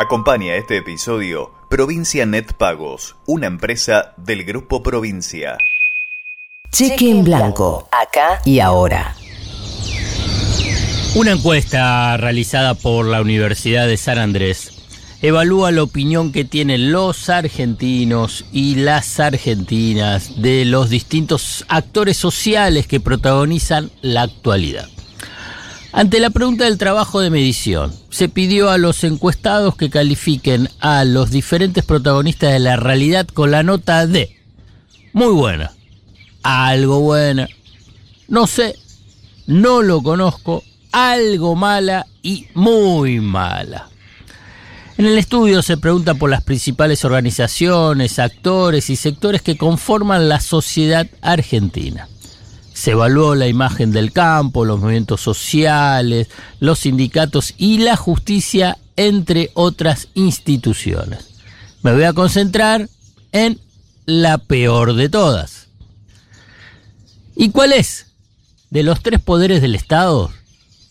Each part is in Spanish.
Acompaña este episodio Provincia Net Pagos, una empresa del Grupo Provincia. Cheque en blanco, acá y ahora. Una encuesta realizada por la Universidad de San Andrés evalúa la opinión que tienen los argentinos y las argentinas de los distintos actores sociales que protagonizan la actualidad. Ante la pregunta del trabajo de medición, se pidió a los encuestados que califiquen a los diferentes protagonistas de la realidad con la nota de muy buena, algo buena, no sé, no lo conozco, algo mala y muy mala. En el estudio se pregunta por las principales organizaciones, actores y sectores que conforman la sociedad argentina. Se evaluó la imagen del campo, los movimientos sociales, los sindicatos y la justicia, entre otras instituciones. Me voy a concentrar en la peor de todas. ¿Y cuál es? De los tres poderes del Estado,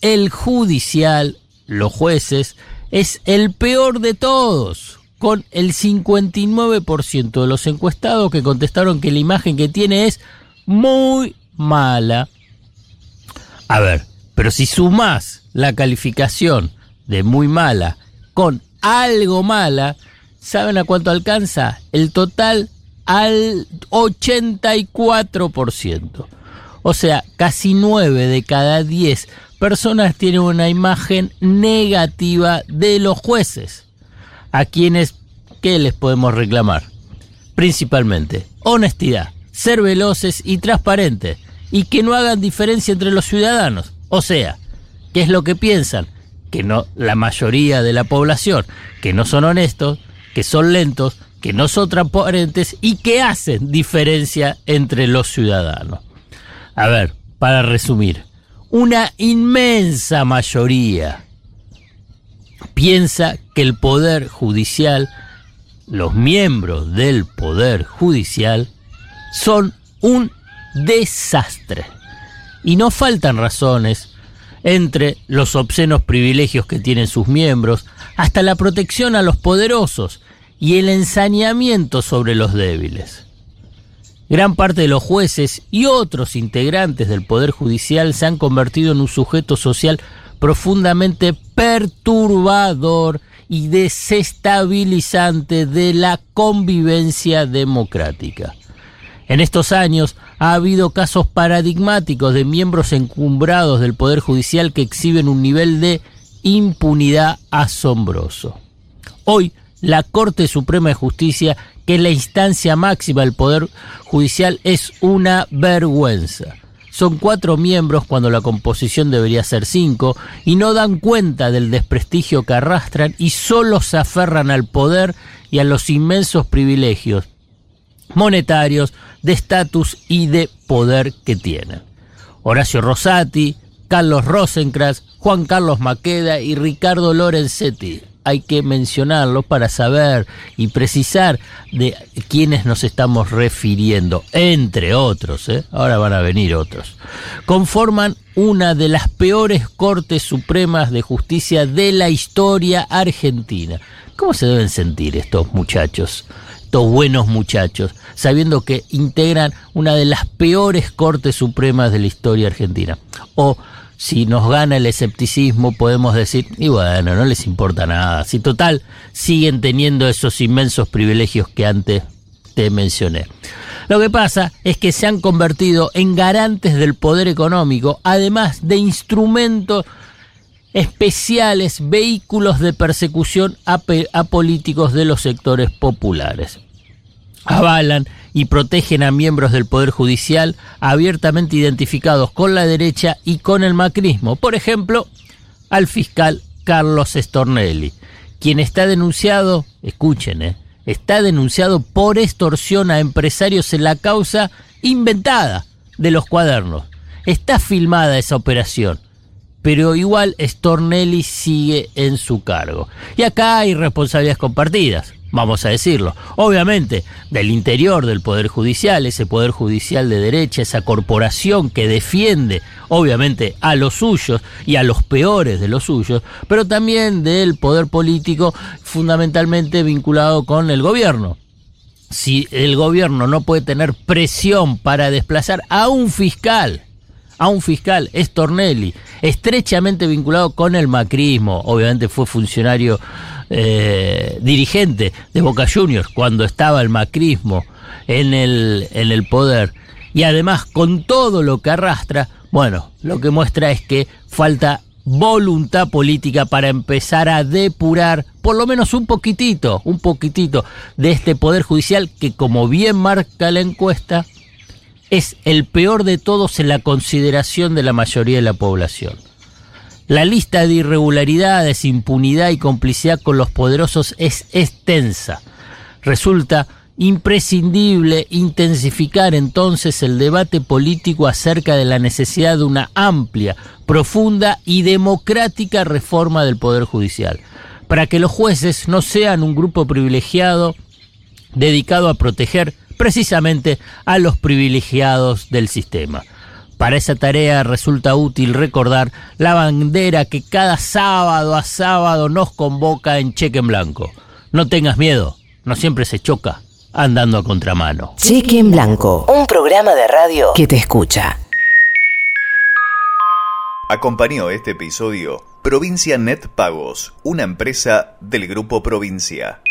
el judicial, los jueces, es el peor de todos, con el 59% de los encuestados que contestaron que la imagen que tiene es muy mala. A ver, pero si sumás la calificación de muy mala con algo mala, ¿saben a cuánto alcanza? El total al 84%. O sea, casi 9 de cada 10 personas tienen una imagen negativa de los jueces, a quienes, ¿qué les podemos reclamar? Principalmente, honestidad, ser veloces y transparentes, y que no hagan diferencia entre los ciudadanos. O sea, ¿qué es lo que piensan? Que no, la mayoría de la población, que no son honestos, que son lentos, que no son transparentes y que hacen diferencia entre los ciudadanos. A ver, para resumir, una inmensa mayoría piensa que el Poder Judicial, los miembros del Poder Judicial, son un desastre. Y no faltan razones entre los obscenos privilegios que tienen sus miembros, hasta la protección a los poderosos y el ensañamiento sobre los débiles. Gran parte de los jueces y otros integrantes del Poder Judicial se han convertido en un sujeto social profundamente perturbador y desestabilizante de la convivencia democrática. En estos años ha habido casos paradigmáticos de miembros encumbrados del Poder Judicial que exhiben un nivel de impunidad asombroso. Hoy, la Corte Suprema de Justicia que es la instancia máxima del Poder Judicial es una vergüenza. Son cuatro miembros cuando la composición debería ser cinco y no dan cuenta del desprestigio que arrastran y solo se aferran al poder y a los inmensos privilegios monetarios, de estatus y de poder que tienen. Horacio Rosati, Carlos Rosencrantz, Juan Carlos Maqueda y Ricardo Lorenzetti hay que mencionarlo para saber y precisar de quiénes nos estamos refiriendo, entre otros, ¿eh? ahora van a venir otros. Conforman una de las peores Cortes Supremas de Justicia de la historia argentina. ¿Cómo se deben sentir estos muchachos? Estos buenos muchachos, sabiendo que integran una de las peores Cortes Supremas de la historia argentina. O si nos gana el escepticismo, podemos decir, y bueno, no les importa nada. Si total, siguen teniendo esos inmensos privilegios que antes te mencioné. Lo que pasa es que se han convertido en garantes del poder económico, además de instrumentos especiales, vehículos de persecución a, políticos de los sectores populares. Avalan y protegen a miembros del Poder Judicial abiertamente identificados con la derecha y con el macrismo. Por ejemplo, al fiscal Carlos Stornelli, quien está denunciado, escuchen, eh, está denunciado por extorsión a empresarios en la causa inventada de los cuadernos. Está filmada esa operación, pero igual Stornelli sigue en su cargo. Y acá hay responsabilidades compartidas. vamos a decirlo. Obviamente, del interior del Poder Judicial, ese Poder Judicial de derecha, esa corporación que defiende, obviamente, a los suyos y a los peores de los suyos, pero también del Poder Político fundamentalmente vinculado con el gobierno. Si el gobierno no puede tener presión para desplazar a un fiscal, a un fiscal, es estrechamente vinculado con el macrismo, obviamente fue funcionario eh, dirigente de Boca Juniors cuando estaba el macrismo en el, en el poder. Y además con todo lo que arrastra, bueno, lo que muestra es que falta voluntad política para empezar a depurar por lo menos un poquitito, un poquitito de este poder judicial que como bien marca la encuesta es el peor de todos en la consideración de la mayoría de la población. La lista de irregularidades, impunidad y complicidad con los poderosos es extensa. Resulta imprescindible intensificar entonces el debate político acerca de la necesidad de una amplia, profunda y democrática reforma del Poder Judicial, para que los jueces no sean un grupo privilegiado dedicado a proteger precisamente a los privilegiados del sistema. Para esa tarea resulta útil recordar la bandera que cada sábado a sábado nos convoca en Cheque en Blanco. No tengas miedo, no siempre se choca andando a contramano. Cheque en Blanco, un programa de radio que te escucha. Acompañó este episodio Provincia Net Pagos, una empresa del Grupo Provincia.